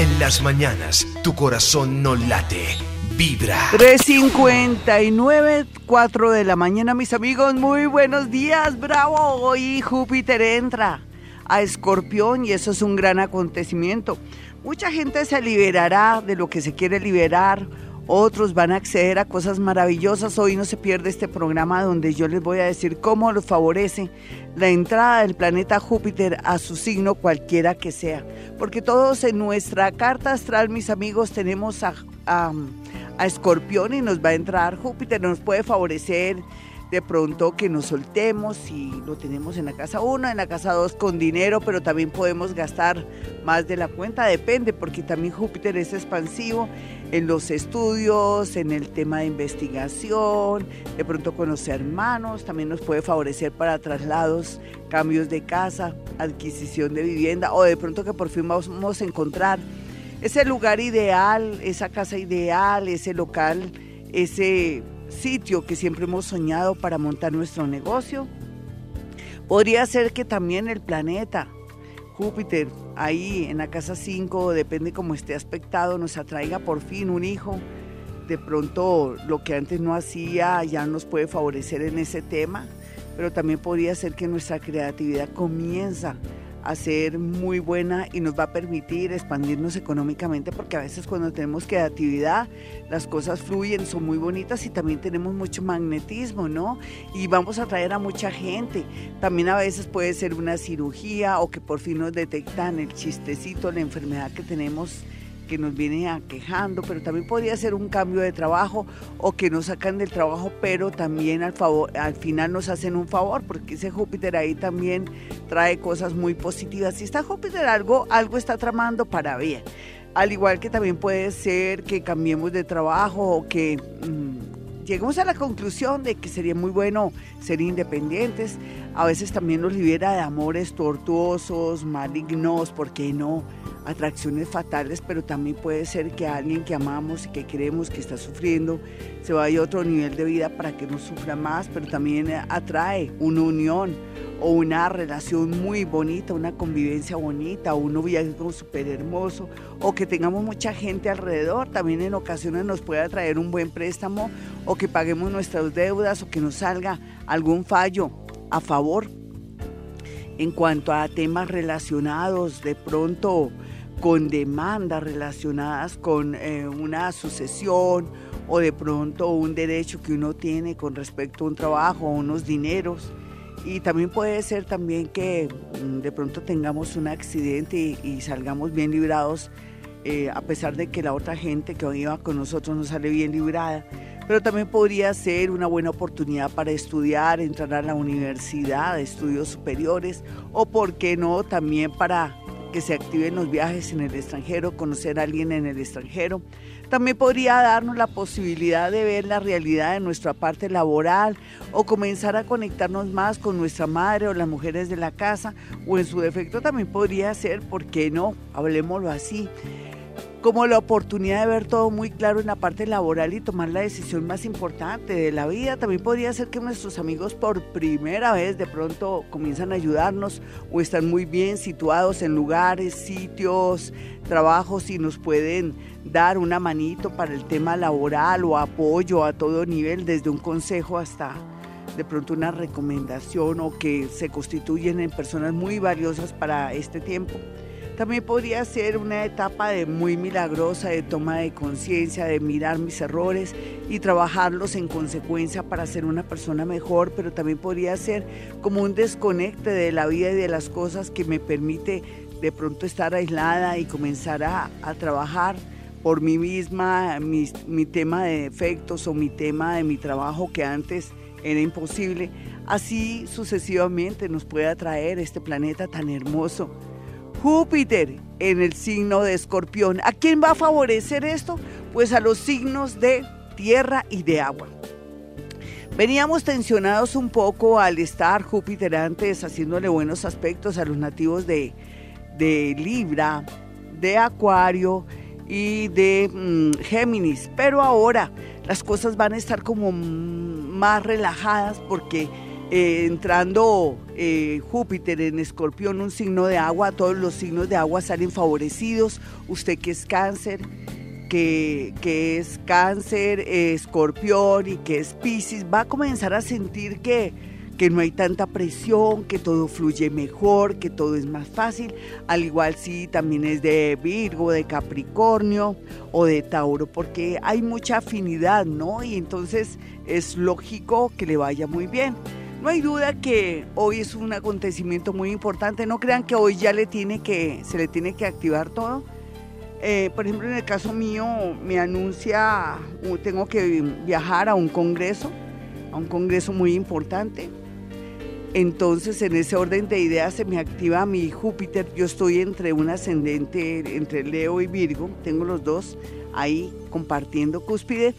En las mañanas, tu corazón no late, vibra. 3.59, 4 de la mañana, mis amigos. Muy buenos días, bravo. Hoy Júpiter entra a Escorpión y eso es un gran acontecimiento. Mucha gente se liberará de lo que se quiere liberar otros van a acceder a cosas maravillosas. Hoy no se pierde este programa donde yo les voy a decir cómo los favorece la entrada del planeta Júpiter a su signo cualquiera que sea. Porque todos en nuestra carta astral, mis amigos, tenemos a, a, Escorpión y nos va a entrar Júpiter, nos puede favorecer de pronto que nos soltemos si lo tenemos en la casa 1, en la casa 2 con dinero, pero también podemos gastar más de la cuenta, depende, porque también Júpiter es expansivo en los estudios, en el tema de investigación, de pronto con los hermanos, también nos puede favorecer para traslados, cambios de casa, adquisición de vivienda, o de pronto que por fin vamos a encontrar ese lugar ideal, esa casa ideal, ese local, ese sitio que siempre hemos soñado para montar nuestro negocio. Podría ser que también el planeta, Júpiter, ahí en la casa 5, depende cómo esté aspectado, nos atraiga por fin un hijo. De pronto lo que antes no hacía ya nos puede favorecer en ese tema, pero también podría ser que nuestra creatividad comienza a ser muy buena y nos va a permitir expandirnos económicamente porque a veces cuando tenemos creatividad las cosas fluyen, son muy bonitas y también tenemos mucho magnetismo, ¿no? Y vamos a traer a mucha gente. También a veces puede ser una cirugía o que por fin nos detectan el chistecito, la enfermedad que tenemos que nos viene aquejando, pero también podría ser un cambio de trabajo o que nos sacan del trabajo, pero también al, favor, al final nos hacen un favor, porque ese Júpiter ahí también trae cosas muy positivas. Si está Júpiter algo, algo está tramando para bien. Al igual que también puede ser que cambiemos de trabajo o que... Mmm, lleguemos a la conclusión de que sería muy bueno ser independientes. A veces también nos libera de amores tortuosos, malignos, ¿por qué no? Atracciones fatales, pero también puede ser que alguien que amamos y que queremos que está sufriendo se vaya a otro nivel de vida para que no sufra más, pero también atrae una unión o una relación muy bonita, una convivencia bonita, un noviazgo súper hermoso, o que tengamos mucha gente alrededor, también en ocasiones nos puede traer un buen préstamo, o que paguemos nuestras deudas, o que nos salga algún fallo a favor. En cuanto a temas relacionados de pronto con demandas relacionadas con eh, una sucesión o de pronto un derecho que uno tiene con respecto a un trabajo o unos dineros, y también puede ser también que mm, de pronto tengamos un accidente y, salgamos bien librados, eh, a pesar de que la otra gente que iba con nosotros no sale bien librada. Pero también podría ser una buena oportunidad para estudiar, entrar a la universidad, estudios superiores, o por qué no, también para que se activen los viajes en el extranjero, conocer a alguien en el extranjero. También podría darnos la posibilidad de ver la realidad de nuestra parte laboral o comenzar a conectarnos más con nuestra madre o las mujeres de la casa o en su defecto también podría ser, ¿por qué no? Hablemoslo así como la oportunidad de ver todo muy claro en la parte laboral y tomar la decisión más importante de la vida. También podría ser que nuestros amigos por primera vez de pronto comienzan a ayudarnos o están muy bien situados en lugares, sitios, trabajos y nos pueden dar una manito para el tema laboral o apoyo a todo nivel, desde un consejo hasta de pronto una recomendación o que se constituyen en personas muy valiosas para este tiempo. También podría ser una etapa de muy milagrosa de toma de conciencia, de mirar mis errores y trabajarlos en consecuencia para ser una persona mejor, pero también podría ser como un desconecte de la vida y de las cosas que me permite de pronto estar aislada y comenzar a, trabajar por mí misma, mi, mi tema de defectos o mi tema de mi trabajo que antes era imposible. Así sucesivamente nos puede atraer este planeta tan hermoso Júpiter en el signo de escorpión. ¿A quién va a favorecer esto? Pues a los signos de tierra y de agua. Veníamos tensionados un poco al estar Júpiter antes haciéndole buenos aspectos a los nativos de, Libra, de Acuario y de mm, Géminis, pero ahora las cosas van a estar como más relajadas porque Eh, entrando eh, Júpiter en escorpión, un signo de agua, todos los signos de agua salen favorecidos. Usted que es cáncer, que, que es cáncer, escorpión y que es piscis, va a comenzar a sentir que que no hay tanta presión, que todo fluye mejor, que todo es más fácil, al igual si también es de Virgo, de Capricornio o de Tauro, porque hay mucha afinidad, ¿no? Y entonces es lógico que le vaya muy bien. No hay duda que hoy es un acontecimiento muy importante. No crean que hoy ya le tiene que, se le tiene que activar todo. Eh, por ejemplo, en el caso mío, me anuncia, tengo que viajar a un congreso, a un congreso muy importante. Entonces, en ese orden de ideas se me activa mi Júpiter. Yo estoy entre un ascendente, entre Leo y Virgo. Tengo los dos ahí compartiendo cúspide.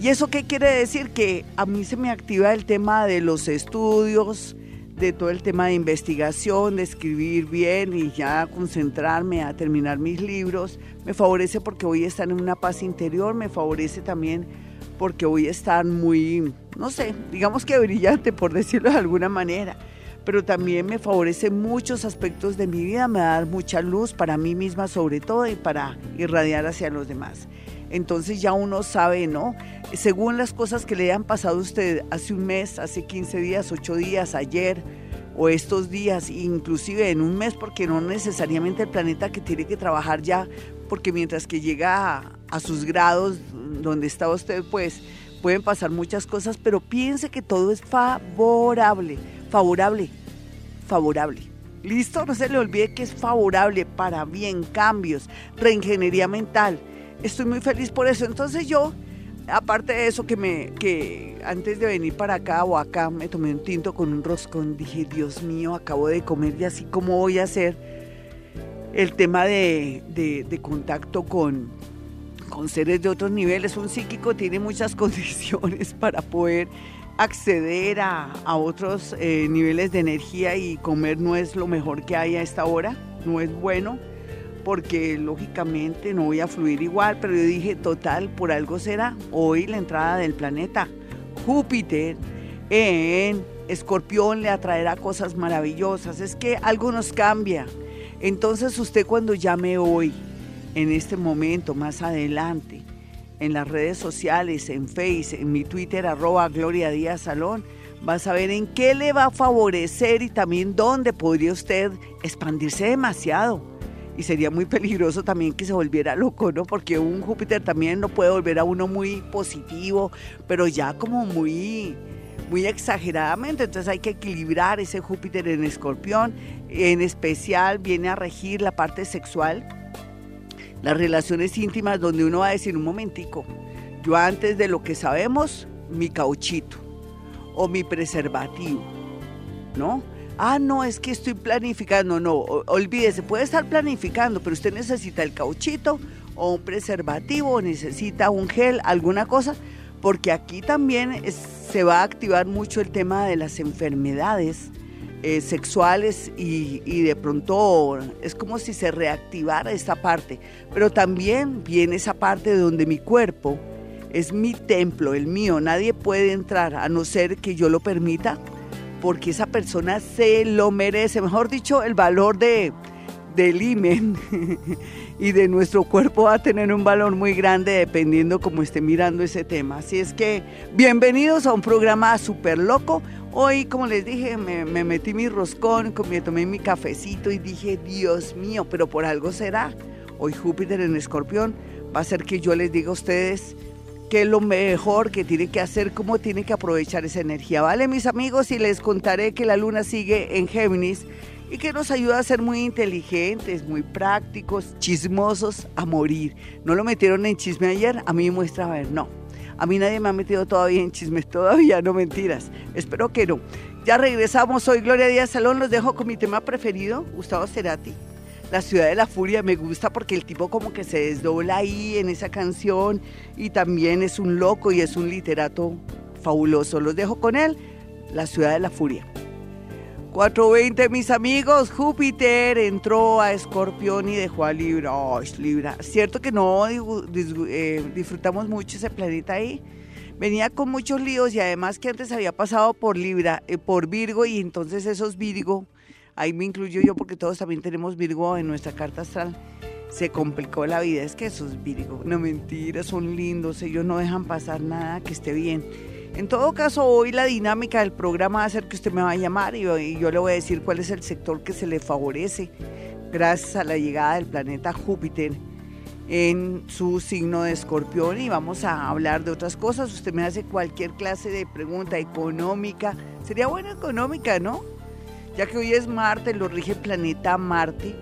¿Y eso qué quiere decir? Que a mí se me activa el tema de los estudios, de todo el tema de investigación, de escribir bien y ya concentrarme a terminar mis libros. Me favorece porque voy a estar en una paz interior, me favorece también porque voy a estar muy, no sé, digamos que brillante por decirlo de alguna manera, pero también me favorece muchos aspectos de mi vida, me da mucha luz para mí misma sobre todo y para irradiar hacia los demás. Entonces ya uno sabe, ¿no? Según las cosas que le han pasado a usted hace un mes, hace 15 días, 8 días, ayer o estos días, inclusive en un mes, porque no necesariamente el planeta que tiene que trabajar ya, porque mientras que llega a, a sus grados donde está usted, pues pueden pasar muchas cosas, pero piense que todo es favorable, favorable, favorable. Listo, no se le olvide que es favorable para bien, cambios, reingeniería mental. Estoy muy feliz por eso. Entonces yo, aparte de eso que me, que antes de venir para acá o acá me tomé un tinto con un roscón, dije, Dios mío, acabo de comer y así como voy a hacer el tema de, de contacto con, con seres de otros niveles. Un psíquico tiene muchas condiciones para poder acceder a, otros eh, niveles de energía y comer no es lo mejor que hay a esta hora, no es bueno, porque lógicamente no voy a fluir igual, pero yo dije, total, por algo será hoy la entrada del planeta Júpiter en Escorpión le atraerá cosas maravillosas, es que algo nos cambia. Entonces usted cuando llame hoy, en este momento, más adelante, en las redes sociales, en Face, en mi Twitter, arroba Gloria Díaz Salón, va a saber en qué le va a favorecer y también dónde podría usted expandirse demasiado. Y sería muy peligroso también que se volviera loco, ¿no? Porque un Júpiter también no puede volver a uno muy positivo, pero ya como muy, muy exageradamente. Entonces hay que equilibrar ese Júpiter en escorpión. En especial viene a regir la parte sexual las relaciones íntimas donde uno va a decir un momentico, yo antes de lo que sabemos, mi cauchito o mi preservativo, ¿no? Ah, no, es que estoy planificando, no, olvídese, puede estar planificando, pero usted necesita el cauchito o un preservativo, necesita un gel, alguna cosa, porque aquí también se va a activar mucho el tema de las enfermedades eh, sexuales y, y, de pronto es como si se reactivara esta parte. Pero también viene esa parte de donde mi cuerpo es mi templo, el mío. Nadie puede entrar a no ser que yo lo permita porque esa persona se lo merece. Mejor dicho, el valor de, del imen y de nuestro cuerpo va a tener un valor muy grande dependiendo cómo esté mirando ese tema. Así es que bienvenidos a un programa súper loco. Hoy, como les dije, me, metí mi roscón, me tomé mi cafecito y dije, Dios mío, pero por algo será. Hoy Júpiter en escorpión va a ser que yo les diga a ustedes qué es lo mejor que tienen que hacer, cómo tienen que aprovechar esa energía. ¿Vale, mis amigos? Y les contaré que la luna sigue en Géminis y que nos ayuda a ser muy inteligentes, muy prácticos, chismosos a morir. ¿No lo metieron en chisme ayer? A mí muestra a ver, no. A mí nadie me ha metido todavía en chismes, todavía no mentiras. Espero que no. Ya regresamos, soy Gloria Díaz Salón, los dejo con mi tema preferido, Gustavo Cerati. La ciudad de la furia me gusta porque el tipo como que se desdobla ahí en esa canción y también es un loco y es un literato fabuloso. Los dejo con él, La ciudad de la furia. 420, mis amigos, Júpiter entró a Escorpión y dejó a Libra. Oh, Libra. Cierto que no eh, disfrutamos mucho ese planeta ahí, venía con muchos líos y además que antes había pasado por Libra, eh, por Virgo y entonces esos Virgo, ahí me incluyo yo porque todos también tenemos Virgo en nuestra carta astral, se complicó la vida. Es que esos Virgo, no mentiras, son lindos, ellos no dejan pasar nada que esté bien. En todo caso, hoy la dinámica del programa va a ser que usted me va a llamar y yo le voy a decir cuál es el sector que se le favorece gracias a la llegada del planeta Júpiter en su signo de escorpión y vamos a hablar de otras cosas. Usted me hace cualquier clase de pregunta económica. Sería buena económica, ¿no? Ya que hoy es Marte, lo rige planeta Marte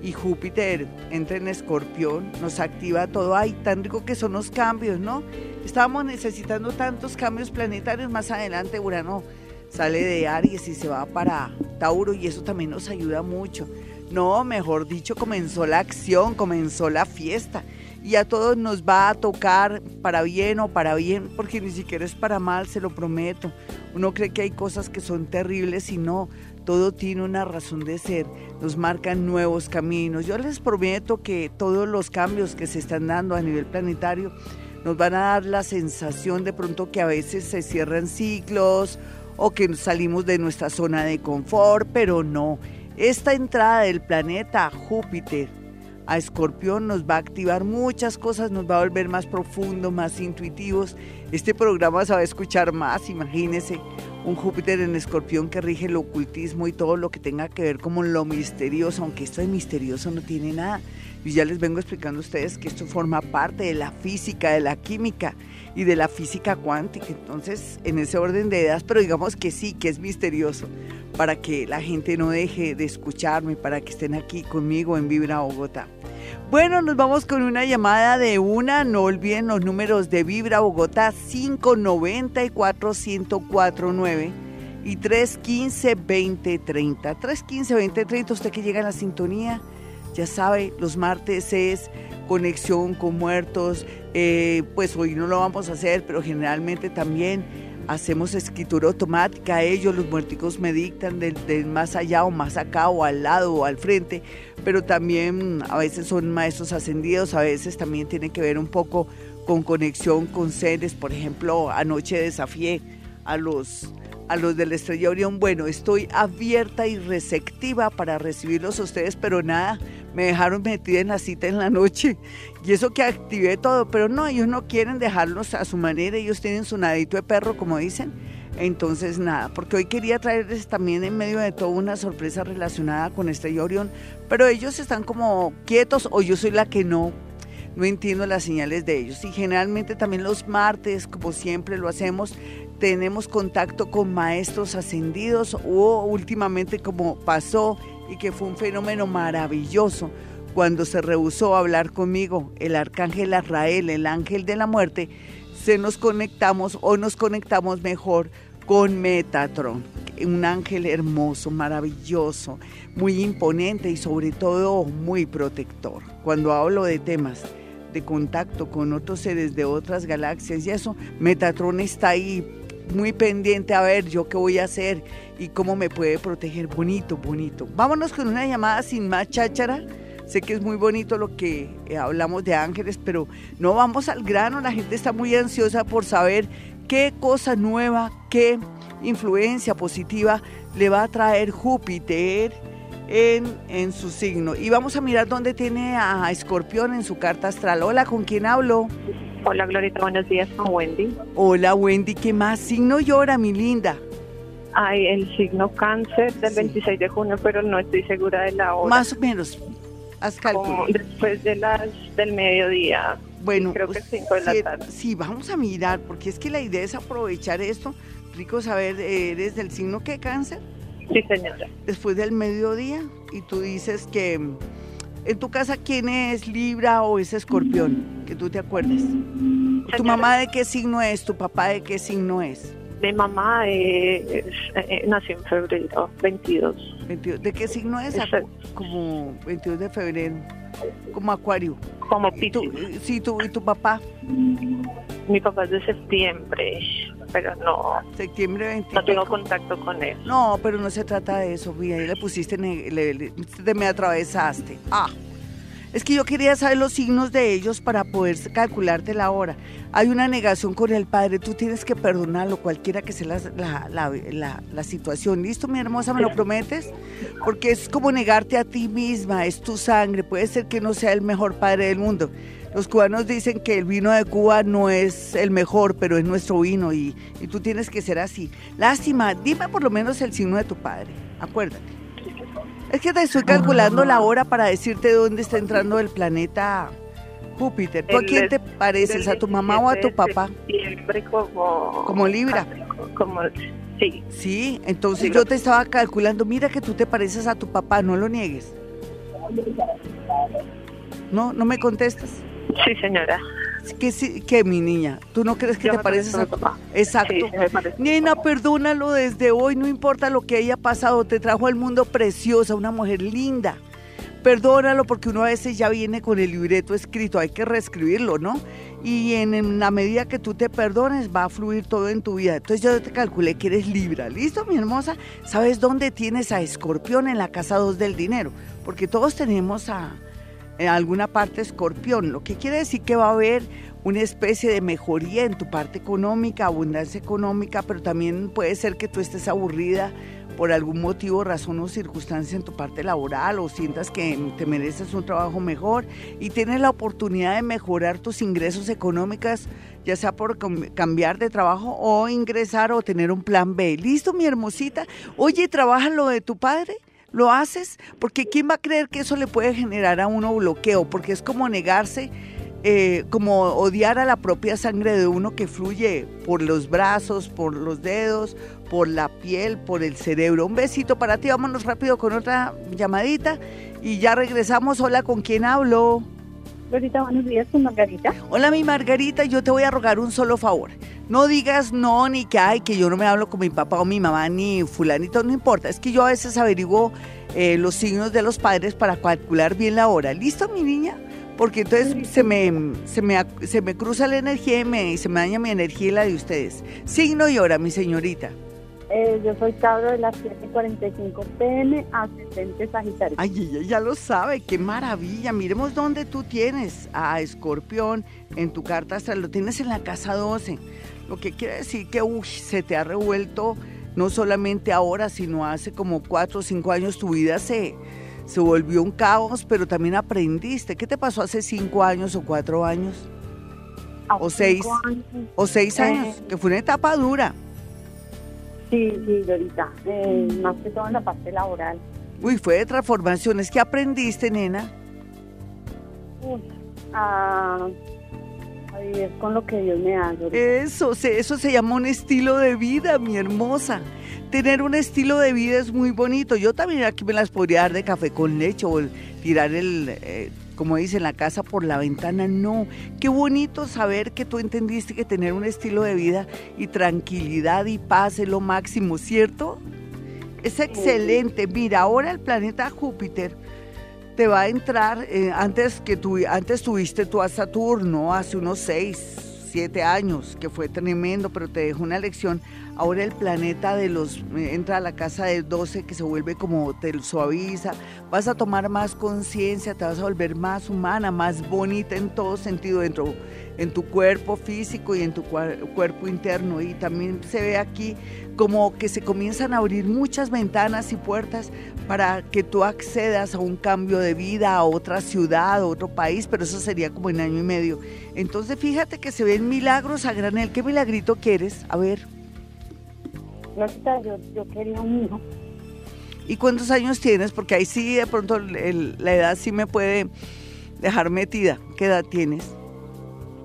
y Júpiter entra en escorpión, nos activa todo. Ay, tan rico que son los cambios, ¿no? Estábamos necesitando tantos cambios planetarios. Más adelante Urano sale de Aries y se va para Tauro y eso también nos ayuda mucho. No, mejor dicho, comenzó la acción, comenzó la fiesta y a todos nos va a tocar para bien o para bien, porque ni siquiera es para mal, se lo prometo. Uno cree que hay cosas que son terribles y no, todo tiene una razón de ser, nos marcan nuevos caminos. Yo les prometo que todos los cambios que se están dando a nivel planetario nos van a dar la sensación de pronto que a veces se cierran ciclos o que salimos de nuestra zona de confort, pero no. Esta entrada del planeta Júpiter a Escorpión nos va a activar muchas cosas, nos va a volver más profundos, más intuitivos. Este programa se va a escuchar más, imagínense, un Júpiter en Escorpión que rige el ocultismo y todo lo que tenga que ver como lo misterioso, aunque esto de misterioso no tiene nada. Y ya les vengo explicando a ustedes que esto forma parte de la física, de la química y de la física cuántica. Entonces, en ese orden de ideas, pero digamos que sí, que es misterioso, para que la gente no deje de escucharme, para que estén aquí conmigo en Vibra Bogotá. Bueno, nos vamos con una llamada de una. No olviden los números de Vibra Bogotá 594-1049 y 315-2030. 315-2030, usted que llega a la sintonía, ya sabe, los martes es conexión con muertos. Eh, pues hoy no lo vamos a hacer, pero generalmente también hacemos escritura automática, ellos los muerticos me dictan del, más allá o más acá o al lado o al frente, pero también a veces son maestros ascendidos, a veces también tiene que ver un poco con conexión con seres, por ejemplo, anoche desafié a los a los de la Estrella Orión, bueno, estoy abierta y receptiva para recibirlos a ustedes, pero nada, me dejaron metida en la cita en la noche y eso que activé todo, pero no, ellos no quieren dejarlos a su manera, ellos tienen su nadito de perro, como dicen. Entonces, nada, porque hoy quería traerles también en medio de todo una sorpresa relacionada con Estrella Orión, pero ellos están como quietos o yo soy la que no, no entiendo las señales de ellos. Y generalmente también los martes, como siempre lo hacemos, tenemos contacto con maestros ascendidos o últimamente como pasó y que fue un fenómeno maravilloso cuando se rehusó hablar conmigo el arcángel Arrael, el ángel de la muerte, se nos conectamos o nos conectamos mejor con Metatron, un ángel hermoso, maravilloso, muy imponente y sobre todo muy protector. Cuando hablo de temas de contacto con otros seres de otras galaxias y eso, Metatron está ahí muy pendiente a ver yo qué voy a hacer y cómo me puede proteger. Bonito, bonito. Vámonos con una llamada sin más cháchara. Sé que es muy bonito lo que eh, hablamos de ángeles, pero no vamos al grano. La gente está muy ansiosa por saber qué cosa nueva, qué influencia positiva le va a traer Júpiter en, en su signo. Y vamos a mirar dónde tiene a Escorpión en su carta astral. Hola, ¿con quién hablo? Hola Glorita, buenos días con Wendy. Hola Wendy, ¿qué más signo llora, mi linda? Ay, el signo cáncer del 26 de junio, pero no estoy segura de la hora. Más o menos, haz cálculo. después de las del mediodía. Bueno, creo que 5 de la tarde. Sí, vamos a mirar, porque es que la idea es aprovechar esto. Rico saber, ¿eres del signo que cáncer? Sí, señora. Después del mediodía, y tú dices que en tu casa, ¿quién es Libra o es Escorpión? Que tú te acuerdes. ¿Tu mamá de qué signo es? ¿Tu papá de qué signo es? Mi mamá eh, nació en febrero, 22. ¿De qué signo es? Como 22 de febrero. Como Acuario. Como Piscis. Sí, tú, ¿y tu papá? Mi papá es de septiembre, pero no. Septiembre 20. No tengo contacto con él. No, pero no se trata de eso. Ahí le pusiste, le, le, me atravesaste. Ah. Es que yo quería saber los signos de ellos para poder calcularte la hora. Hay una negación con el padre, tú tienes que perdonarlo, cualquiera que sea la, la, la, situación. ¿Listo, mi hermosa? ¿Me lo prometes? Porque es como negarte a ti misma, es tu sangre. Puede ser que no sea el mejor padre del mundo. Los cubanos dicen que el vino de Cuba no es el mejor, pero es nuestro vino y, y tú tienes que ser así. Lástima, dime por lo menos el signo de tu padre, acuérdate. Es que te estoy calculando la hora para decirte dónde está entrando el planeta Júpiter. ¿Tú a quién te pareces? ¿A tu mamá o a tu papá? Siempre como... Como Libra. Como, sí. Sí, entonces yo te estaba calculando, mira que tú te pareces a tu papá, no lo niegues. No, no me contestas. Sí, señora. ¿Qué, mi niña? ¿Tú no crees que te pareces a tu papá? Exacto. Nena, perdónalo desde hoy, no importa lo que haya pasado, te trajo al mundo preciosa, una mujer linda. Perdónalo porque uno a veces ya viene con el libreto escrito, hay que reescribirlo, ¿no? Y en, la medida que tú te perdones va a fluir todo en tu vida. Entonces yo te calculé que eres Libra. ¿Listo, mi hermosa? ¿Sabes dónde tienes a Escorpión en la casa 2 del dinero? Porque todos tenemos a en alguna parte escorpión, lo que quiere decir que va a haber una especie de mejoría en tu parte económica, abundancia económica, pero también puede ser que tú estés aburrida por algún motivo, razón o circunstancia en tu parte laboral o sientas que te mereces un trabajo mejor y tienes la oportunidad de mejorar tus ingresos económicos, ya sea por cambiar de trabajo o ingresar o tener un plan B. ¿Listo, mi hermosita? Oye, ¿trabaja lo de tu padre? Lo haces porque ¿quién va a creer que eso le puede generar a uno bloqueo? Porque es como negarse, eh, como odiar a la propia sangre de uno que fluye por los brazos, por los dedos, por la piel, por el cerebro. Un besito para ti, vámonos rápido con otra llamadita y ya regresamos. Hola, ¿con quién hablo? Margarita, buenos días, con Margarita. Hola, mi Margarita, yo te voy a rogar un solo favor. No digas no, ni que hay, que yo no me hablo con mi papá o mi mamá, ni fulanito, no importa. Es que yo a veces averiguo eh, los signos de los padres para calcular bien la hora. ¿Listo, mi niña? Porque entonces se me, se me, se me cruza la energía y, me, y se me daña mi energía y la de ustedes. Signo y hora, mi señorita. Eh, yo soy Tauro de las 7:45 pm, ascendente Sagitario. Ay, ella ya lo sabe, qué maravilla. Miremos dónde tú tienes a Escorpión en tu carta astral. Lo tienes en la casa 12. Lo que quiere decir que uy, se te ha revuelto no solamente ahora, sino hace como 4 o 5 años tu vida se, se volvió un caos, pero también aprendiste. ¿Qué te pasó hace 5 años o 4 años? o 6 o 6 años, eh, que fue una etapa dura. Sí, sí, Dorita, eh, más que todo en la parte laboral. Uy, fue de transformaciones. ¿Qué aprendiste, nena? Uy, a, vivir con lo que Dios me dado. Eso, eso se llama un estilo de vida, mi hermosa. Tener un estilo de vida es muy bonito. Yo también aquí me las podría dar de café con leche o tirar el, eh, como dicen, la casa por la ventana. No, qué bonito saber que tú entendiste que tener un estilo de vida y tranquilidad y paz es lo máximo, ¿cierto? Es excelente. Mira, ahora el planeta Júpiter te va a entrar, eh, antes que tú, antes tuviste tú a Saturno hace unos seis, siete años, que fue tremendo, pero te dejó una lección. Ahora el planeta de los eh, entra a la casa de 12 que se vuelve como te suaviza. Vas a tomar más conciencia, te vas a volver más humana, más bonita en todo sentido dentro en tu cuerpo físico y en tu cuerpo interno. Y también se ve aquí como que se comienzan a abrir muchas ventanas y puertas para que tú accedas a un cambio de vida, a otra ciudad, a otro país, pero eso sería como en año y medio. Entonces fíjate que se ven milagros a granel. ¿Qué milagrito quieres? A ver. Yo, yo quería un hijo. ¿Y cuántos años tienes? Porque ahí sí de pronto la edad sí me puede dejar metida. ¿Qué edad tienes?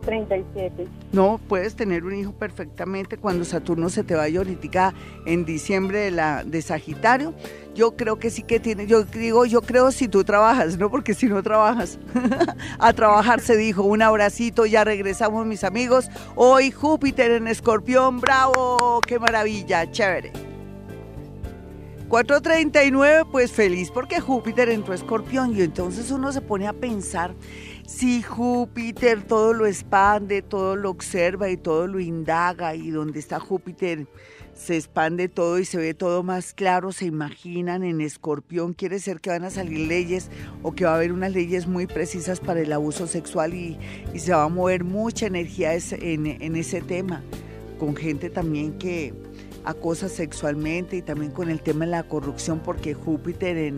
37. No, puedes tener un hijo perfectamente cuando Saturno se te vaya ahorita en diciembre de, la, de Sagitario. Yo creo que sí que tiene, yo digo, yo creo si tú trabajas, ¿no? Porque si no trabajas, a trabajar se dijo, un abracito, ya regresamos mis amigos. Hoy Júpiter en Escorpión, bravo, qué maravilla, chévere. 439, pues feliz porque Júpiter entró Escorpión y entonces uno se pone a pensar si Júpiter todo lo expande, todo lo observa y todo lo indaga y donde está Júpiter se expande todo y se ve todo más claro, se imaginan en escorpión, quiere ser que van a salir leyes o que va a haber unas leyes muy precisas para el abuso sexual y, se va a mover mucha energía en, en ese tema, con gente también que acosa sexualmente y también con el tema de la corrupción, porque Júpiter en,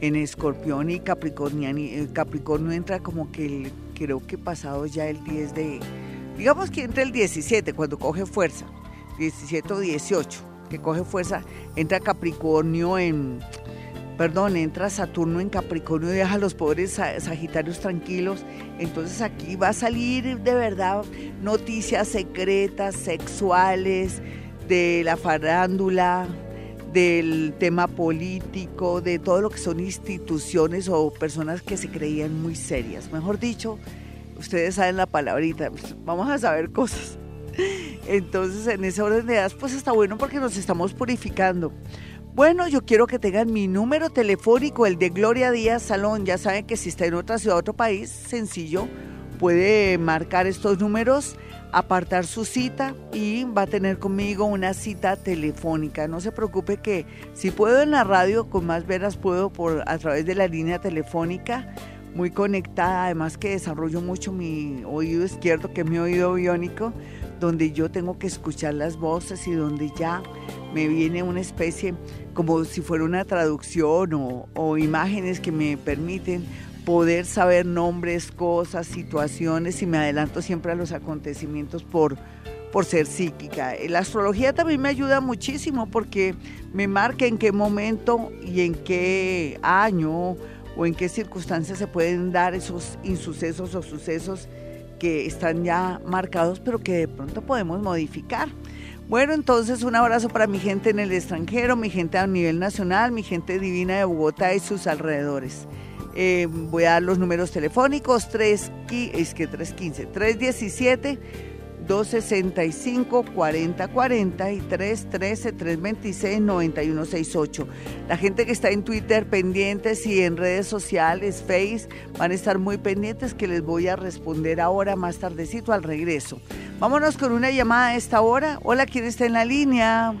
en escorpión y Capricornio, eh, Capricornio entra como que creo que pasado ya el 10 de, digamos que entra el 17 cuando coge fuerza 17 o 18, que coge fuerza, entra Capricornio en, perdón, entra Saturno en Capricornio y deja a los pobres Sagitarios tranquilos. Entonces aquí va a salir de verdad noticias secretas, sexuales, de la farándula, del tema político, de todo lo que son instituciones o personas que se creían muy serias. Mejor dicho, ustedes saben la palabrita, vamos a saber cosas. Entonces, en ese orden de edad, pues está bueno porque nos estamos purificando. Bueno, yo quiero que tengan mi número telefónico, el de Gloria Díaz Salón. Ya saben que si está en otra ciudad, otro país, sencillo, puede marcar estos números, apartar su cita y va a tener conmigo una cita telefónica. No se preocupe que si puedo en la radio, con más veras puedo por a través de la línea telefónica muy conectada, además que desarrollo mucho mi oído izquierdo, que es mi oído biónico donde yo tengo que escuchar las voces y donde ya me viene una especie como si fuera una traducción o, imágenes que me permiten poder saber nombres, cosas, situaciones y me adelanto siempre a los acontecimientos por, por ser psíquica. La astrología también me ayuda muchísimo porque me marca en qué momento y en qué año o en qué circunstancias se pueden dar esos insucesos o sucesos que están ya marcados, pero que de pronto podemos modificar. Bueno, entonces un abrazo para mi gente en el extranjero, mi gente a nivel nacional, mi gente divina de Bogotá y sus alrededores. Eh, voy a dar los números telefónicos, 3, es que 315, 317 265-4040 y 313-326-9168. La gente que está en Twitter pendientes y en redes sociales, Face, van a estar muy pendientes que les voy a responder ahora más tardecito al regreso. Vámonos con una llamada a esta hora. Hola, ¿quién está en la línea?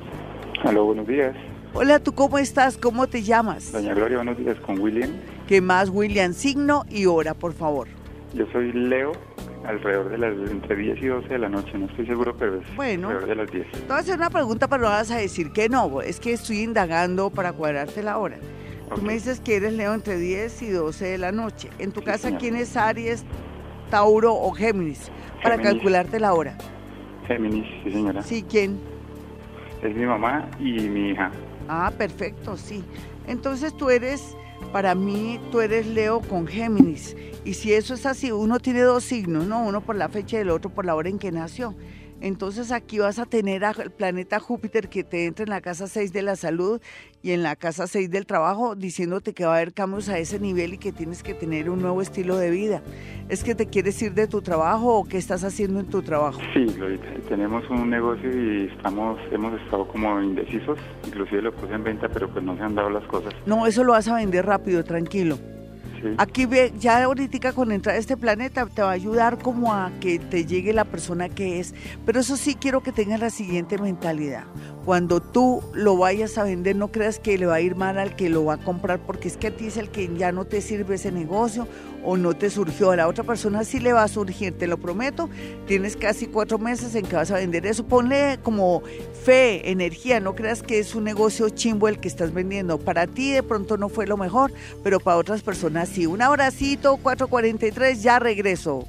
Hola, buenos días. Hola, ¿tú cómo estás? ¿Cómo te llamas? Doña Gloria, buenos días, con William. ¿Qué más, William? Signo y hora, por favor. Yo soy Leo alrededor de las entre 10 y 12 de la noche, no estoy seguro, pero es bueno, alrededor de las 10. Te voy a hacer una pregunta, pero no vas a decir que no, es que estoy indagando para cuadrarte la hora. Tú me dices que eres Leo entre 10 y 12 de la noche. ¿En tu casa quién es Aries, Tauro o Géminis? Para calcularte la hora. Géminis, sí señora. Sí, ¿quién? Es mi mamá y mi hija. Ah, perfecto, sí. Entonces tú eres para mí tú eres Leo con Géminis. Y si eso es así, uno tiene dos signos, ¿no? Uno por la fecha y el otro por la hora en que nació. Entonces aquí vas a tener al planeta Júpiter que te entra en la casa 6 de la salud y en la casa 6 del trabajo diciéndote que va a haber cambios a ese nivel y que tienes que tener un nuevo estilo de vida. ¿Es que te quieres ir de tu trabajo o qué estás haciendo en tu trabajo? Sí, tenemos un negocio y estamos, hemos estado como indecisos, inclusive lo puse en venta, pero pues no se han dado las cosas. No, eso lo vas a vender rápido, tranquilo. Aquí ya ahorita con entrar a este planeta te va a ayudar como a que te llegue la persona que es. Pero eso sí quiero que tengas la siguiente mentalidad. Cuando tú lo vayas a vender, no creas que le va a ir mal al que lo va a comprar, porque es que a ti es el que ya no te sirve ese negocio o no te surgió. A la otra persona sí le va a surgir, te lo prometo. Tienes casi cuatro meses en que vas a vender eso. Ponle como fe, energía. No creas que es un negocio chimbo el que estás vendiendo. Para ti de pronto no fue lo mejor, pero para otras personas sí. Un abracito, 443, ya regreso.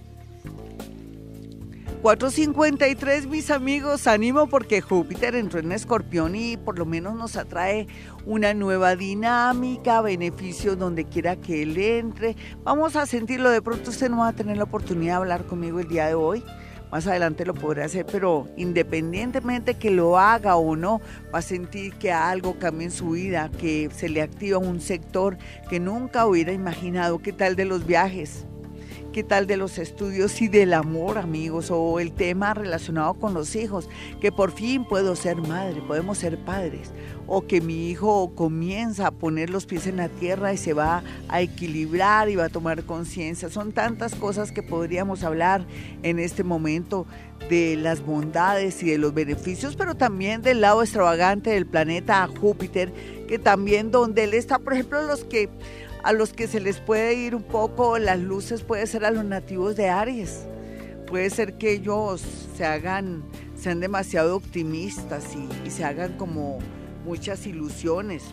453, mis amigos, ánimo porque Júpiter entró en Escorpión y por lo menos nos atrae una nueva dinámica, beneficios donde quiera que él entre. Vamos a sentirlo, de pronto usted no va a tener la oportunidad de hablar conmigo el día de hoy. Más adelante lo podrá hacer, pero independientemente que lo haga o no, va a sentir que algo cambia en su vida, que se le activa un sector que nunca hubiera imaginado. ¿Qué tal de los viajes? ¿Qué tal de los estudios y del amor, amigos? O el tema relacionado con los hijos, que por fin puedo ser madre, podemos ser padres. O que mi hijo comienza a poner los pies en la tierra y se va a equilibrar y va a tomar conciencia. Son tantas cosas que podríamos hablar en este momento de las bondades y de los beneficios, pero también del lado extravagante del planeta Júpiter, que también donde él está, por ejemplo, los que a los que se les puede ir un poco las luces puede ser a los nativos de Aries. Puede ser que ellos se hagan, sean demasiado optimistas y, se hagan como muchas ilusiones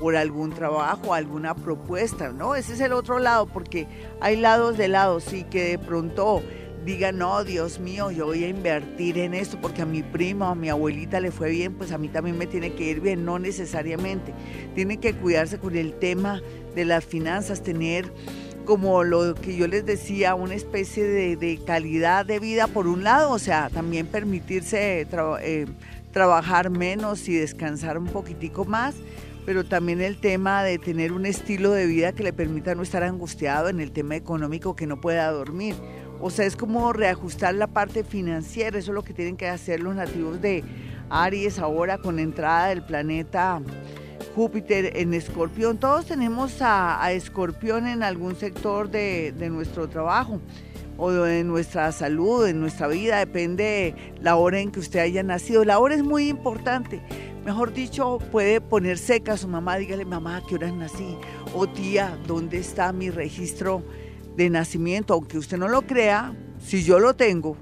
por algún trabajo, alguna propuesta, ¿no? Ese es el otro lado, porque hay lados de lados, sí, que de pronto diga, no, Dios mío, yo voy a invertir en esto porque a mi prima o a mi abuelita le fue bien, pues a mí también me tiene que ir bien, no necesariamente. Tienen que cuidarse con el tema de las finanzas, tener como lo que yo les decía, una especie de, calidad de vida por un lado, o sea, también permitirse eh, trabajar menos y descansar un poquitico más, pero también el tema de tener un estilo de vida que le permita no estar angustiado en el tema económico que no pueda dormir. O sea, es como reajustar la parte financiera, eso es lo que tienen que hacer los nativos de Aries ahora con entrada del planeta Júpiter en Escorpión. Todos tenemos a, Escorpión en algún sector de, nuestro trabajo o de nuestra salud, en nuestra vida, depende la hora en que usted haya nacido. La hora es muy importante. Mejor dicho, puede poner seca a su mamá, dígale, mamá, ¿a qué hora nací? O tía, ¿dónde está mi registro? de nacimiento, aunque usted no lo crea, si yo lo tengo,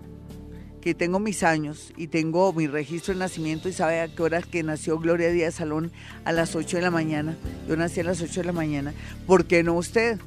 que tengo mis años y tengo mi registro de nacimiento y sabe a qué horas que nació Gloria Díaz Salón a las 8 de la mañana, yo nací a las 8 de la mañana, ¿por qué no usted?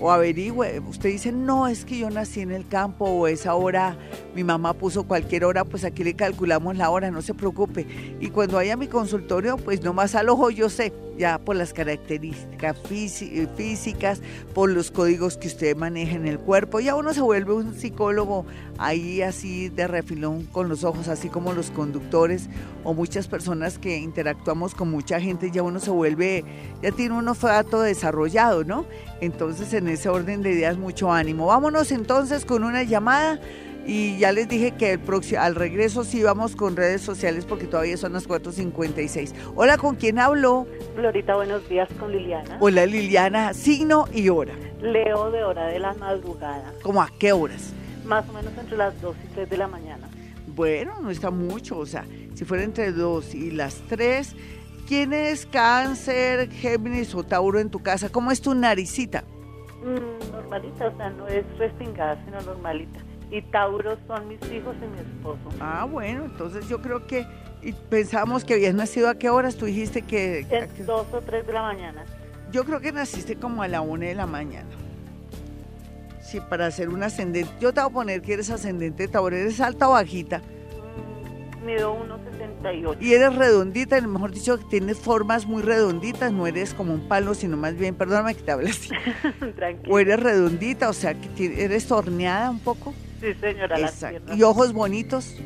O averigüe, usted dice, no, es que yo nací en el campo o esa hora, mi mamá puso cualquier hora, pues aquí le calculamos la hora, no se preocupe. Y cuando vaya a mi consultorio, pues no más al ojo yo sé, ya por las características eh, físicas, por los códigos que usted maneja en el cuerpo. Ya uno se vuelve un psicólogo ahí así de refilón con los ojos, así como los conductores o muchas personas que interactuamos con mucha gente, ya uno se vuelve, ya tiene un olfato desarrollado, ¿no? Entonces en ese orden de ideas mucho ánimo. Vámonos entonces con una llamada. Y ya les dije que el próximo, al regreso sí vamos con redes sociales porque todavía son las 4.56. Hola, ¿con quién hablo? Florita, buenos días con Liliana. Hola Liliana, signo y hora. Leo de hora de la madrugada. ¿Cómo a qué horas? Más o menos entre las 2 y 3 de la mañana. Bueno, no está mucho, o sea, si fuera entre 2 y las 3, ¿quién es cáncer, Géminis o Tauro en tu casa? ¿Cómo es tu naricita? Mm, normalita, o sea, no es respingada, sino normalita y Tauro son mis hijos y mi esposo. Ah, bueno, entonces yo creo que y pensábamos que habías nacido a qué horas, tú dijiste que... Es dos o tres de la mañana. Yo creo que naciste como a la una de la mañana. Sí, para hacer un ascendente. Yo te voy a poner que eres ascendente Tauro, ¿eres alta o bajita? Mm, mido 1,68. Y eres redondita, mejor dicho, tienes formas muy redonditas, no eres como un palo, sino más bien, perdóname que te hable así. Tranquilo. O eres redondita, o sea, que eres torneada un poco. Sí, señora. ¿Y ojos bonitos?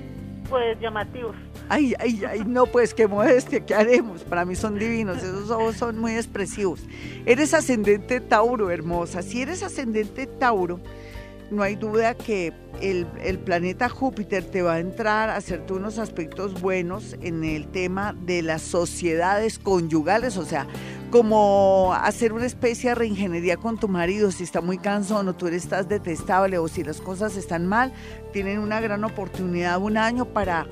Pues llamativos. Ay, ay, ay, no, pues qué modestia, ¿qué haremos? Para mí son divinos, esos ojos son muy expresivos. Eres ascendente Tauro, hermosa. Si eres ascendente Tauro, no hay duda que el, el, planeta Júpiter te va a entrar a hacerte unos aspectos buenos en el tema de las sociedades conyugales, o sea, como hacer una especie de reingeniería con tu marido, si está muy cansado o tú estás detestable o si las cosas están mal, tienen una gran oportunidad, un año para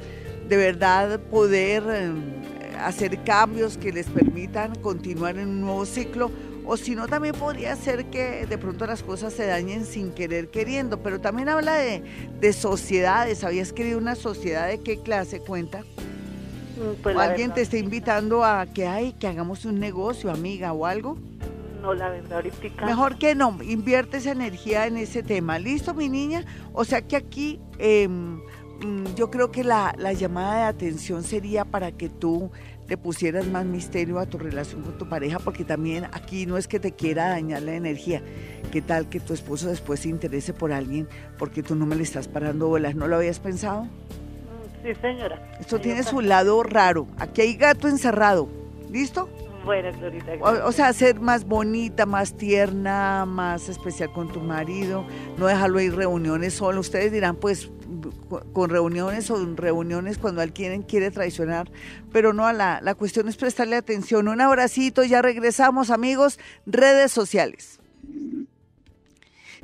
de verdad poder eh, hacer cambios que les permitan continuar en un nuevo ciclo o si no también podría ser que de pronto las cosas se dañen sin querer queriendo, pero también habla de, de sociedades, ¿habías querido una sociedad de qué clase cuenta? Mm, pues alguien te está invitando a que hay, que hagamos un negocio, amiga, o algo. No, la verdad, ahorita. Mejor que no, invierte esa energía en ese tema. ¿Listo, mi niña? O sea que aquí em, mm, yo creo que la, la llamada de atención sería para que tú le pusieras más misterio a tu relación con tu pareja, porque también aquí no es que te quiera dañar la energía. ¿Qué tal que tu esposo después se interese por alguien porque tú no me le estás parando bolas? ¿No lo habías pensado? Sí, señora. Esto tiene su lado raro. Aquí hay gato encerrado. ¿Listo? Glorita. O, o sea, ser más bonita, más tierna, más especial con tu marido, no dejarlo ir reuniones solo. Ustedes dirán, pues, con reuniones o reuniones cuando alguien quiere traicionar, pero no, la, la cuestión es prestarle atención. Un abracito, ya regresamos, amigos, redes sociales.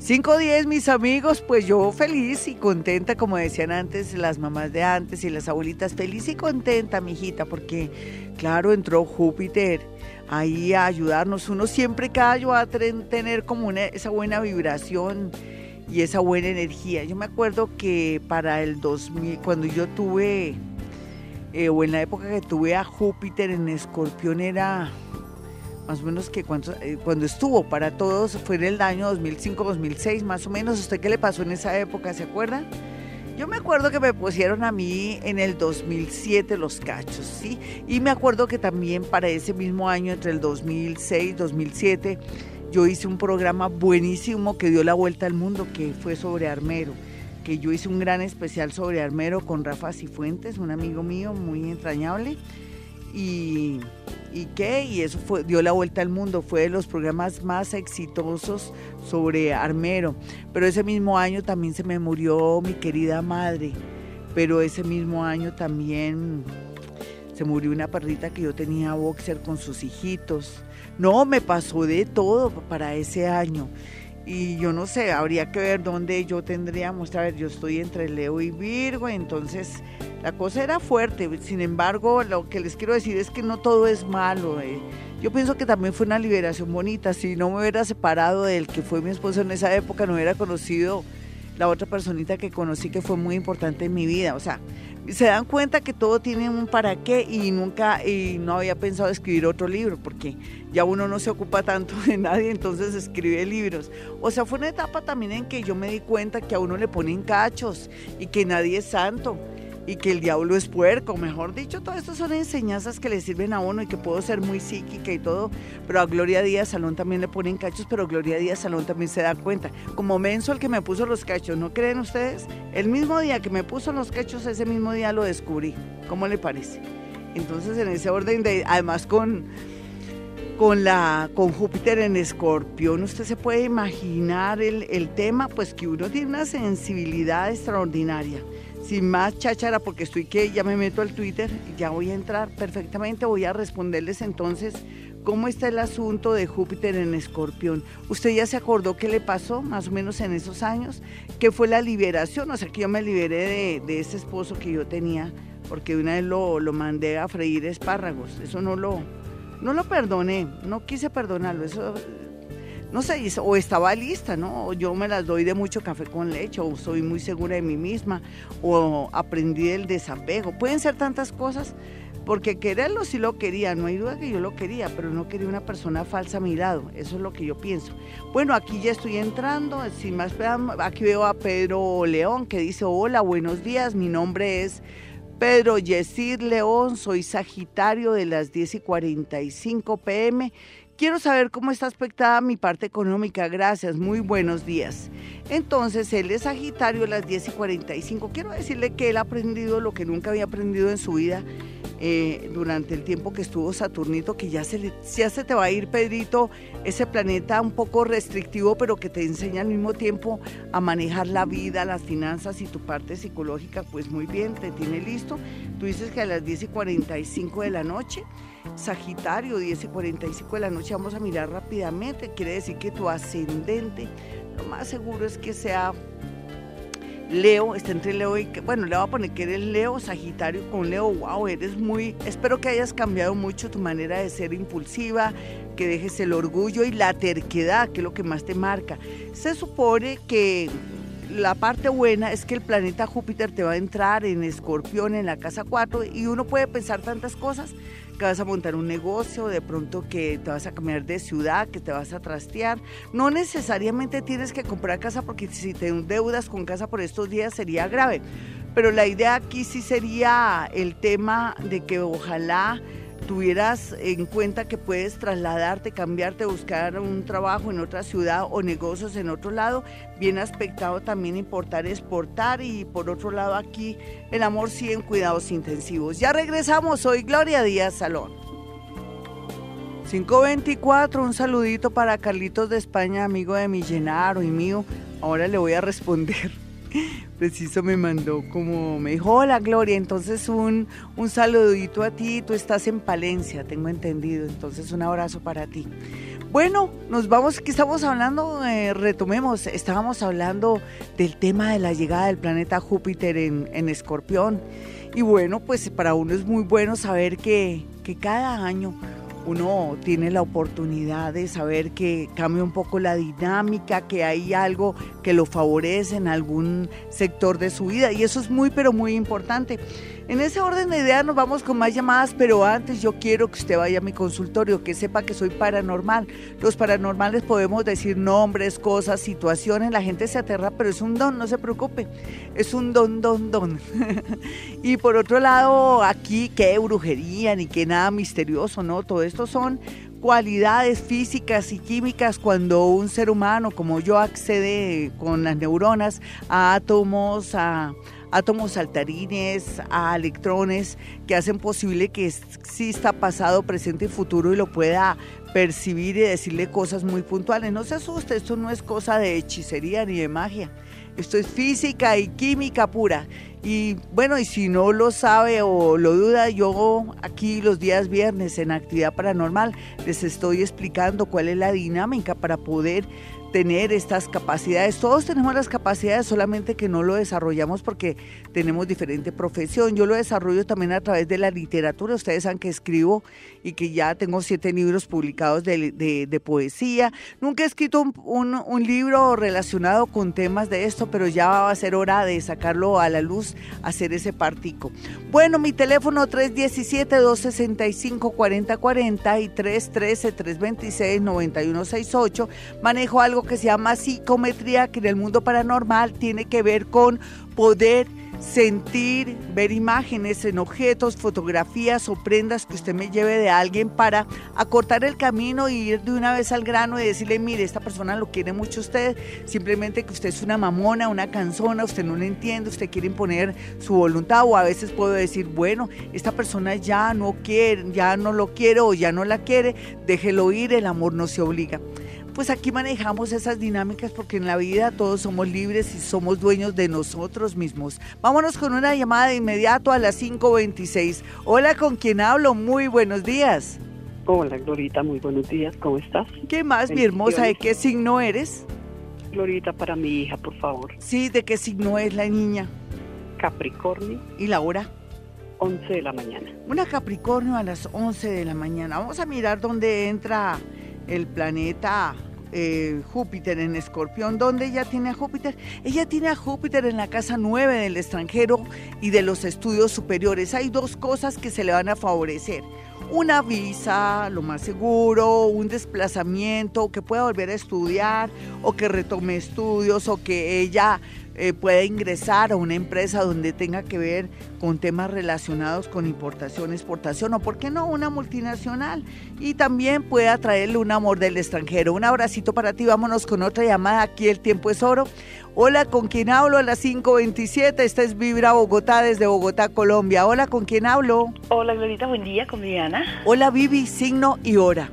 510, mis amigos, pues yo feliz y contenta, como decían antes las mamás de antes y las abuelitas, feliz y contenta, mijita, porque claro, entró Júpiter ahí a ayudarnos. Uno siempre cada año a ten- tener como una- esa buena vibración y esa buena energía. Yo me acuerdo que para el 2000, cuando yo tuve, eh, o en la época que tuve a Júpiter en Escorpión, era más o menos que cuando, eh, cuando estuvo para todos, fue en el año 2005-2006, más o menos. ¿Usted qué le pasó en esa época? ¿Se acuerda? Yo me acuerdo que me pusieron a mí en el 2007 los cachos, ¿sí? Y me acuerdo que también para ese mismo año, entre el 2006 y 2007, yo hice un programa buenísimo que dio la vuelta al mundo, que fue sobre Armero, que yo hice un gran especial sobre Armero con Rafa Cifuentes, un amigo mío muy entrañable. Y, ¿Y qué? Y eso fue, dio la vuelta al mundo, fue de los programas más exitosos sobre Armero. Pero ese mismo año también se me murió mi querida madre, pero ese mismo año también se murió una perrita que yo tenía boxer con sus hijitos. No, me pasó de todo para ese año. Y yo no sé, habría que ver dónde yo tendríamos. A ver, yo estoy entre Leo y Virgo, entonces la cosa era fuerte. Sin embargo, lo que les quiero decir es que no todo es malo. eh. Yo pienso que también fue una liberación bonita. Si no me hubiera separado del que fue mi esposo en esa época, no hubiera conocido la otra personita que conocí que fue muy importante en mi vida. O sea, se dan cuenta que todo tiene un para qué y nunca, y no había pensado escribir otro libro, porque ya uno no se ocupa tanto de nadie, entonces escribe libros. O sea, fue una etapa también en que yo me di cuenta que a uno le ponen cachos y que nadie es santo y que el diablo es puerco, mejor dicho, todo esto son enseñanzas que le sirven a uno y que puedo ser muy psíquica y todo, pero a Gloria Díaz Salón también le ponen cachos, pero Gloria Díaz Salón también se da cuenta. Como Menso el que me puso los cachos, ¿no creen ustedes? El mismo día que me puso los cachos, ese mismo día lo descubrí. ¿Cómo le parece? Entonces, en ese orden de, además con con la con Júpiter en Escorpión, usted se puede imaginar el, el tema, pues que uno tiene una sensibilidad extraordinaria. Sin más cháchara, porque estoy que ya me meto al Twitter, ya voy a entrar perfectamente, voy a responderles entonces cómo está el asunto de Júpiter en Escorpión. ¿Usted ya se acordó qué le pasó más o menos en esos años? ¿Qué fue la liberación? O sea, que yo me liberé de, de ese esposo que yo tenía, porque una vez lo, lo mandé a freír espárragos. Eso no lo, no lo perdoné, no quise perdonarlo, eso no sé, o estaba lista, ¿no? Yo me las doy de mucho café con leche, o soy muy segura de mí misma, o aprendí el desapego. Pueden ser tantas cosas, porque quererlo sí lo quería, no hay duda que yo lo quería, pero no quería una persona falsa a mi lado, eso es lo que yo pienso. Bueno, aquí ya estoy entrando, sin más, aquí veo a Pedro León que dice, hola, buenos días, mi nombre es Pedro Yesir León, soy Sagitario de las 10 y 45 pm. Quiero saber cómo está aspectada mi parte económica. Gracias, muy buenos días. Entonces, él es Sagitario a las 10 y 45. Quiero decirle que él ha aprendido lo que nunca había aprendido en su vida eh, durante el tiempo que estuvo Saturnito, que ya se, le- ya se te va a ir, Pedrito, ese planeta un poco restrictivo, pero que te enseña al mismo tiempo a manejar la vida, las finanzas y tu parte psicológica, pues muy bien, te tiene listo. Tú dices que a las 10 y 45 de la noche, Sagitario, 10 y 45 de la noche, vamos a mirar rápidamente, quiere decir que tu ascendente, lo más seguro es que sea Leo, está entre Leo y, bueno, le voy a poner que eres Leo, Sagitario con Leo, wow, eres muy, espero que hayas cambiado mucho tu manera de ser impulsiva, que dejes el orgullo y la terquedad, que es lo que más te marca. Se supone que la parte buena es que el planeta Júpiter te va a entrar en escorpión en la casa 4 y uno puede pensar tantas cosas, que vas a montar un negocio, de pronto que te vas a cambiar de ciudad, que te vas a trastear. No necesariamente tienes que comprar casa porque si te endeudas con casa por estos días sería grave. Pero la idea aquí sí sería el tema de que ojalá tuvieras en cuenta que puedes trasladarte, cambiarte, buscar un trabajo en otra ciudad o negocios en otro lado. Bien aspectado también importar, exportar y por otro lado aquí el amor sí en cuidados intensivos. Ya regresamos, soy Gloria Díaz Salón. 524, un saludito para Carlitos de España, amigo de mi Llenaro y mío. Ahora le voy a responder. Preciso me mandó como, me dijo, hola Gloria, entonces un, un saludito a ti, tú estás en Palencia, tengo entendido, entonces un abrazo para ti. Bueno, nos vamos, ¿qué estamos hablando? Eh, retomemos, estábamos hablando del tema de la llegada del planeta Júpiter en, en Escorpión. Y bueno, pues para uno es muy bueno saber que, que cada año uno tiene la oportunidad de saber que cambia un poco la dinámica, que hay algo que lo favorece en algún sector de su vida y eso es muy pero muy importante. En ese orden de ideas nos vamos con más llamadas, pero antes yo quiero que usted vaya a mi consultorio, que sepa que soy paranormal. Los paranormales podemos decir nombres, cosas, situaciones, la gente se aterra, pero es un don, no se preocupe. Es un don, don, don. y por otro lado, aquí qué brujería ni qué nada misterioso, ¿no? Todo esto son cualidades físicas y químicas cuando un ser humano como yo accede con las neuronas a átomos, a átomos saltarines, a electrones que hacen posible que exista pasado, presente y futuro y lo pueda percibir y decirle cosas muy puntuales. No se asuste, esto no es cosa de hechicería ni de magia. Esto es física y química pura. Y bueno, y si no lo sabe o lo duda, yo aquí los días viernes en actividad paranormal les estoy explicando cuál es la dinámica para poder tener estas capacidades. Todos tenemos las capacidades, solamente que no lo desarrollamos porque tenemos diferente profesión. Yo lo desarrollo también a través de la literatura. Ustedes saben que escribo y que ya tengo siete libros publicados de, poesía. Nunca he escrito un, libro relacionado con temas de esto, pero ya va a ser hora de sacarlo a la luz, hacer ese partico. Bueno, mi teléfono 317-265-4040 y 313-326-9168. Manejo algo que se llama psicometría, que en el mundo paranormal tiene que ver con poder sentir, ver imágenes en objetos, fotografías o prendas que usted me lleve de alguien para acortar el camino y ir de una vez al grano y decirle, mire, esta persona lo quiere mucho usted, simplemente que usted es una mamona, una canzona, usted no le entiende, usted quiere imponer su voluntad o a veces puedo decir, bueno, esta persona ya no quiere, ya no lo quiere o ya no la quiere, déjelo ir, el amor no se obliga pues aquí manejamos esas dinámicas porque en la vida todos somos libres y somos dueños de nosotros mismos. Vámonos con una llamada de inmediato a las 5.26. Hola, ¿con quién hablo? Muy buenos días. Hola, Glorita, muy buenos días. ¿Cómo estás? ¿Qué más, mi hermosa? ¿De qué signo eres? Glorita, para mi hija, por favor. Sí, ¿de qué signo es la niña? Capricornio. ¿Y la hora? 11 de la mañana. Una Capricornio a las 11 de la mañana. Vamos a mirar dónde entra el planeta eh, Júpiter en Escorpión. ¿Dónde ella tiene a Júpiter? Ella tiene a Júpiter en la casa 9 del extranjero y de los estudios superiores. Hay dos cosas que se le van a favorecer. Una visa, lo más seguro, un desplazamiento, que pueda volver a estudiar o que retome estudios o que ella eh, pueda ingresar a una empresa donde tenga que ver con temas relacionados con importación, exportación o, ¿por qué no?, una multinacional. Y también puede atraerle un amor del extranjero. Un abracito para ti. Vámonos con otra llamada. Aquí el tiempo es oro. Hola, ¿con quién hablo? A las 5.27. Esta es Vibra Bogotá desde Bogotá, Colombia. Hola, ¿con quién hablo? Hola, Glorita. Buen día, con Hola, Vivi. Signo y hora.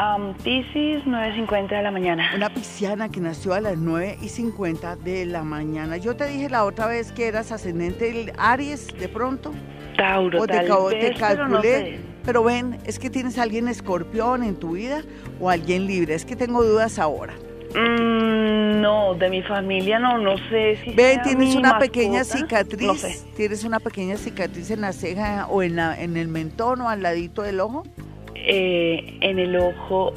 Um, Pisces, 9.50 de la mañana. Una pisciana que nació a las 9.50 de la mañana. Yo te dije la otra vez que eras ascendente Aries, de pronto. Tauro, o te, tal vez, calculé. Pero, ven, es que tienes a alguien escorpión en tu vida o alguien libre. Es que tengo dudas ahora. Mm, no, de mi familia no, no sé si. Ven, tienes una pequeña cicatriz. Tienes una pequeña cicatriz en la ceja o en, la, en el mentón o al ladito del ojo. Eh, en el ojo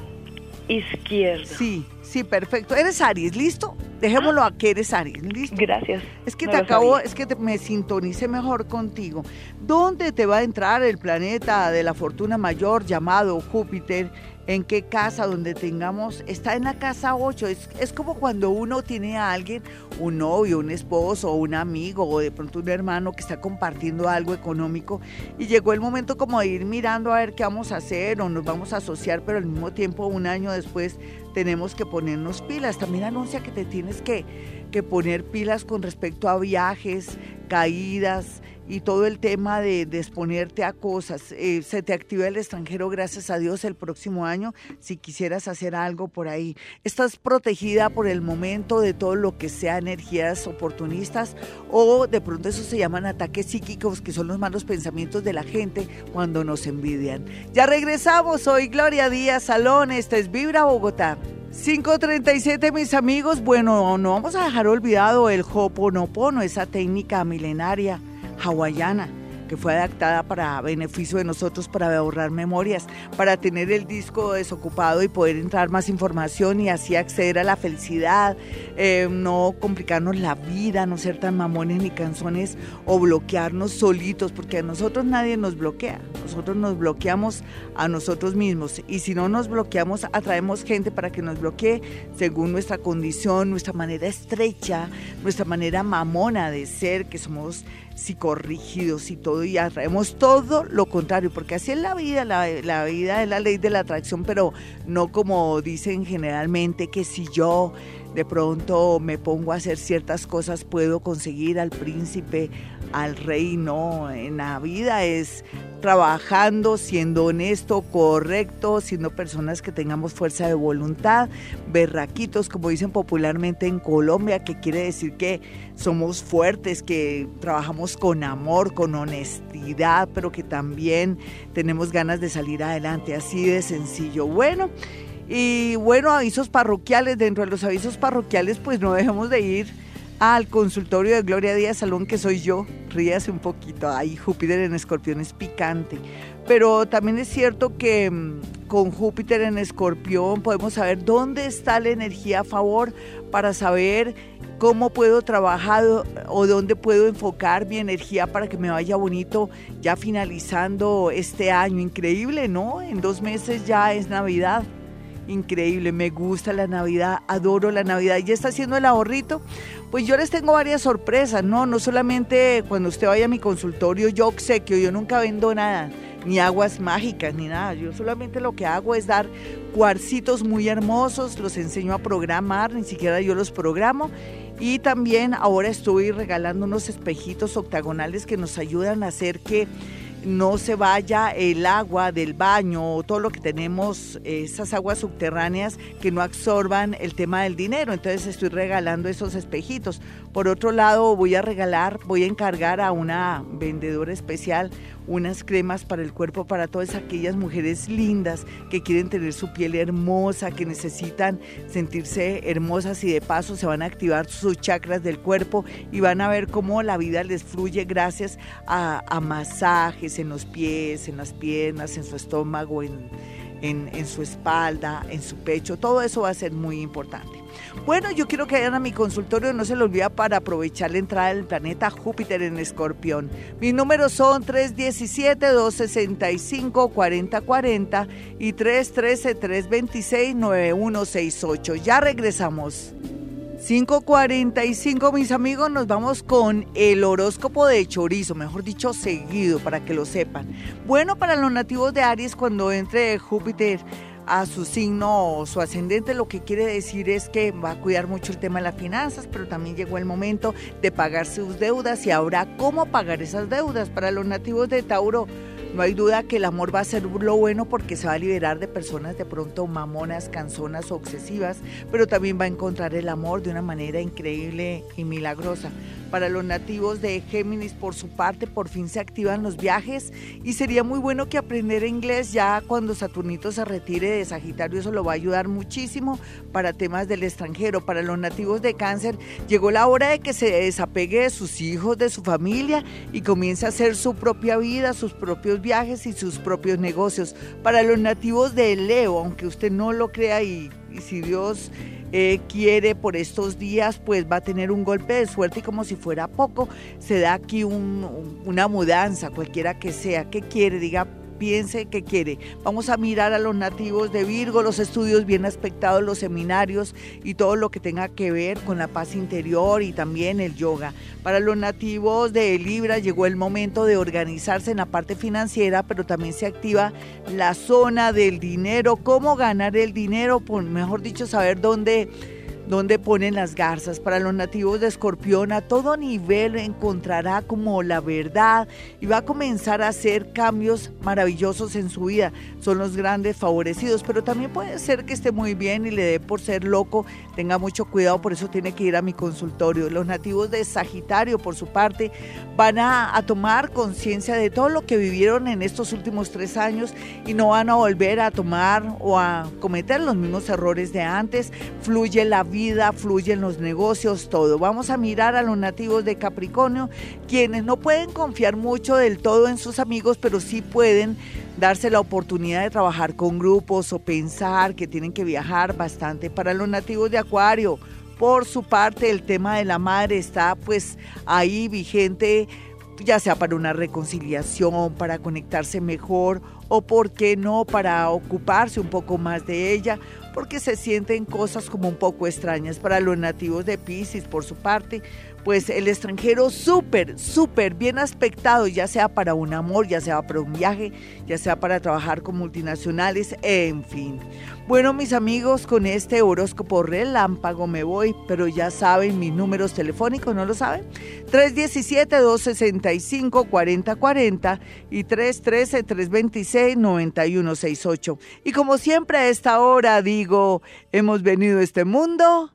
izquierdo. Sí, sí, perfecto. Eres Aries, ¿listo? Dejémoslo a que eres Aries, ¿listo? Gracias. Es que te acabo, es que me sintonice mejor contigo. ¿Dónde te va a entrar el planeta de la fortuna mayor llamado Júpiter? En qué casa donde tengamos, está en la casa 8. Es, es, como cuando uno tiene a alguien, un novio, un esposo, un amigo o de pronto un hermano que está compartiendo algo económico y llegó el momento como de ir mirando a ver qué vamos a hacer o nos vamos a asociar, pero al mismo tiempo un año después tenemos que ponernos pilas. También anuncia que te tienes que, que poner pilas con respecto a viajes, caídas, y todo el tema de, de exponerte a cosas. Eh, se te activa el extranjero, gracias a Dios, el próximo año, si quisieras hacer algo por ahí. Estás protegida por el momento de todo lo que sea energías oportunistas o de pronto eso se llaman ataques psíquicos, que son los malos pensamientos de la gente cuando nos envidian. Ya regresamos, soy Gloria Díaz Salón, este es Vibra Bogotá. 537 mis amigos, bueno, no vamos a dejar olvidado el Hoponopono, esa técnica milenaria hawaiana que fue adaptada para beneficio de nosotros, para ahorrar memorias, para tener el disco desocupado y poder entrar más información y así acceder a la felicidad, eh, no complicarnos la vida, no ser tan mamones ni canzones o bloquearnos solitos, porque a nosotros nadie nos bloquea, nosotros nos bloqueamos a nosotros mismos. Y si no nos bloqueamos, atraemos gente para que nos bloquee según nuestra condición, nuestra manera estrecha, nuestra manera mamona de ser, que somos psicorrígidos y todo, y atraemos todo lo contrario, porque así es la vida, la, la, vida es la ley de la atracción, pero no como dicen generalmente que si yo de pronto me pongo a hacer ciertas cosas puedo conseguir al príncipe, al rey, no, en la vida es trabajando, siendo honesto, correcto, siendo personas que tengamos fuerza de voluntad, berraquitos, como dicen popularmente en Colombia, que quiere decir que somos fuertes, que trabajamos con amor, con honestidad, pero que también tenemos ganas de salir adelante, así de sencillo. Bueno, y bueno, avisos parroquiales, dentro de los avisos parroquiales, pues no dejemos de ir al consultorio de Gloria Díaz Salón, que soy yo. Ríase un poquito, ahí Júpiter en Escorpión es picante. Pero también es cierto que mm, con Júpiter en Escorpión podemos saber dónde está la energía a favor para saber cómo puedo trabajar o dónde puedo enfocar mi energía para que me vaya bonito ya finalizando este año. Increíble, ¿no? En dos meses ya es Navidad increíble, me gusta la Navidad, adoro la Navidad. ¿Ya está haciendo el ahorrito? Pues yo les tengo varias sorpresas, ¿no? No solamente cuando usted vaya a mi consultorio, yo que yo nunca vendo nada, ni aguas mágicas, ni nada. Yo solamente lo que hago es dar cuarcitos muy hermosos, los enseño a programar, ni siquiera yo los programo. Y también ahora estoy regalando unos espejitos octagonales que nos ayudan a hacer que no se vaya el agua del baño o todo lo que tenemos, esas aguas subterráneas que no absorban el tema del dinero. Entonces estoy regalando esos espejitos. Por otro lado, voy a regalar, voy a encargar a una vendedora especial unas cremas para el cuerpo para todas aquellas mujeres lindas que quieren tener su piel hermosa, que necesitan sentirse hermosas y de paso se van a activar sus chakras del cuerpo y van a ver cómo la vida les fluye gracias a, masajes en los pies, en las piernas, en su estómago, en, en su espalda, en su pecho. Todo eso va a ser muy importante. Bueno, yo quiero que vayan a mi consultorio, no se lo olvida para aprovechar la entrada del planeta Júpiter en Escorpión. Mis números son 317-265-4040 y 313-326-9168. Ya regresamos. 5.45 mis amigos, nos vamos con el horóscopo de chorizo, mejor dicho seguido, para que lo sepan. Bueno, para los nativos de Aries, cuando entre Júpiter a su signo o su ascendente, lo que quiere decir es que va a cuidar mucho el tema de las finanzas, pero también llegó el momento de pagar sus deudas y ahora cómo pagar esas deudas. Para los nativos de Tauro, no hay duda que el amor va a ser lo bueno porque se va a liberar de personas de pronto mamonas, canzonas o obsesivas, pero también va a encontrar el amor de una manera increíble y milagrosa. Para los nativos de Géminis, por su parte, por fin se activan los viajes y sería muy bueno que aprender inglés ya cuando Saturnito se retire de Sagitario, eso lo va a ayudar muchísimo para temas del extranjero. Para los nativos de Cáncer, llegó la hora de que se desapegue de sus hijos, de su familia y comience a hacer su propia vida, sus propios viajes y sus propios negocios. Para los nativos de Leo, aunque usted no lo crea y, y si Dios eh, quiere por estos días, pues va a tener un golpe de suerte y como si fuera poco, se da aquí un, una mudanza, cualquiera que sea. ¿Qué quiere? Diga, piense qué quiere. Vamos a mirar a los nativos de Virgo, los estudios bien aspectados, los seminarios y todo lo que tenga que ver con la paz interior y también el yoga. Para los nativos de Libra llegó el momento de organizarse en la parte financiera, pero también se activa la zona del dinero, cómo ganar el dinero, por, mejor dicho, saber dónde donde ponen las garzas. Para los nativos de Escorpión, a todo nivel encontrará como la verdad y va a comenzar a hacer cambios maravillosos en su vida. Son los grandes favorecidos, pero también puede ser que esté muy bien y le dé por ser loco. Tenga mucho cuidado, por eso tiene que ir a mi consultorio. Los nativos de Sagitario, por su parte, van a, a tomar conciencia de todo lo que vivieron en estos últimos tres años y no van a volver a tomar o a cometer los mismos errores de antes. Fluye la vida, fluyen los negocios, todo. Vamos a mirar a los nativos de Capricornio, quienes no pueden confiar mucho del todo en sus amigos, pero sí pueden darse la oportunidad de trabajar con grupos o pensar que tienen que viajar bastante. Para los nativos de Acuario, por su parte, el tema de la madre está pues ahí vigente ya sea para una reconciliación, para conectarse mejor o, por qué no, para ocuparse un poco más de ella porque se sienten cosas como un poco extrañas. Para los nativos de Pisces, por su parte, pues el extranjero súper, súper bien aspectado, ya sea para un amor, ya sea para un viaje, ya sea para trabajar con multinacionales, en fin. Bueno, mis amigos, con este horóscopo relámpago me voy, pero ya saben mis números telefónicos, ¿no lo saben? 317-265-4040 y 313-326-9168. Y como siempre a esta hora digo, hemos venido a este mundo